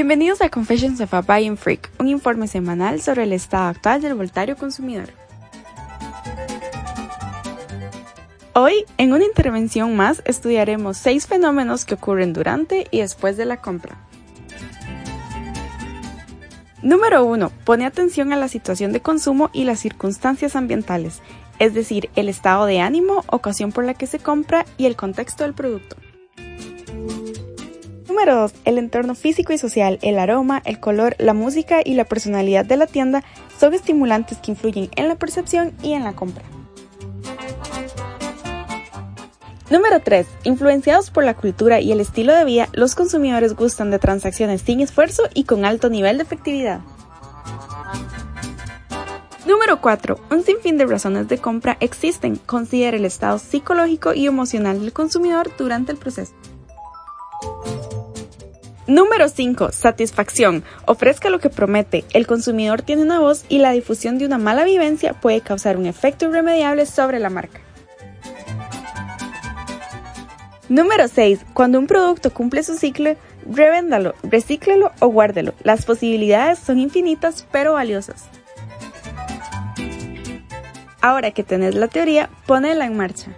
Bienvenidos a Confessions of a Buying Freak, un informe semanal sobre el estado actual del voltario consumidor. Hoy, en una intervención más, estudiaremos seis fenómenos que ocurren durante y después de la compra. Número 1. Pone atención a la situación de consumo y las circunstancias ambientales, es decir, el estado de ánimo, ocasión por la que se compra y el contexto del producto. Número 2. El entorno físico y social, el aroma, el color, la música y la personalidad de la tienda son estimulantes que influyen en la percepción y en la compra. Número 3. Influenciados por la cultura y el estilo de vida, los consumidores gustan de transacciones sin esfuerzo y con alto nivel de efectividad. Número 4. Un sinfín de razones de compra existen. Considera el estado psicológico y emocional del consumidor durante el proceso. Número 5. Satisfacción. Ofrezca lo que promete. El consumidor tiene una voz y la difusión de una mala vivencia puede causar un efecto irremediable sobre la marca. Número 6. Cuando un producto cumple su ciclo, revéndalo, recíclelo o guárdelo. Las posibilidades son infinitas pero valiosas. Ahora que tenés la teoría, ponela en marcha.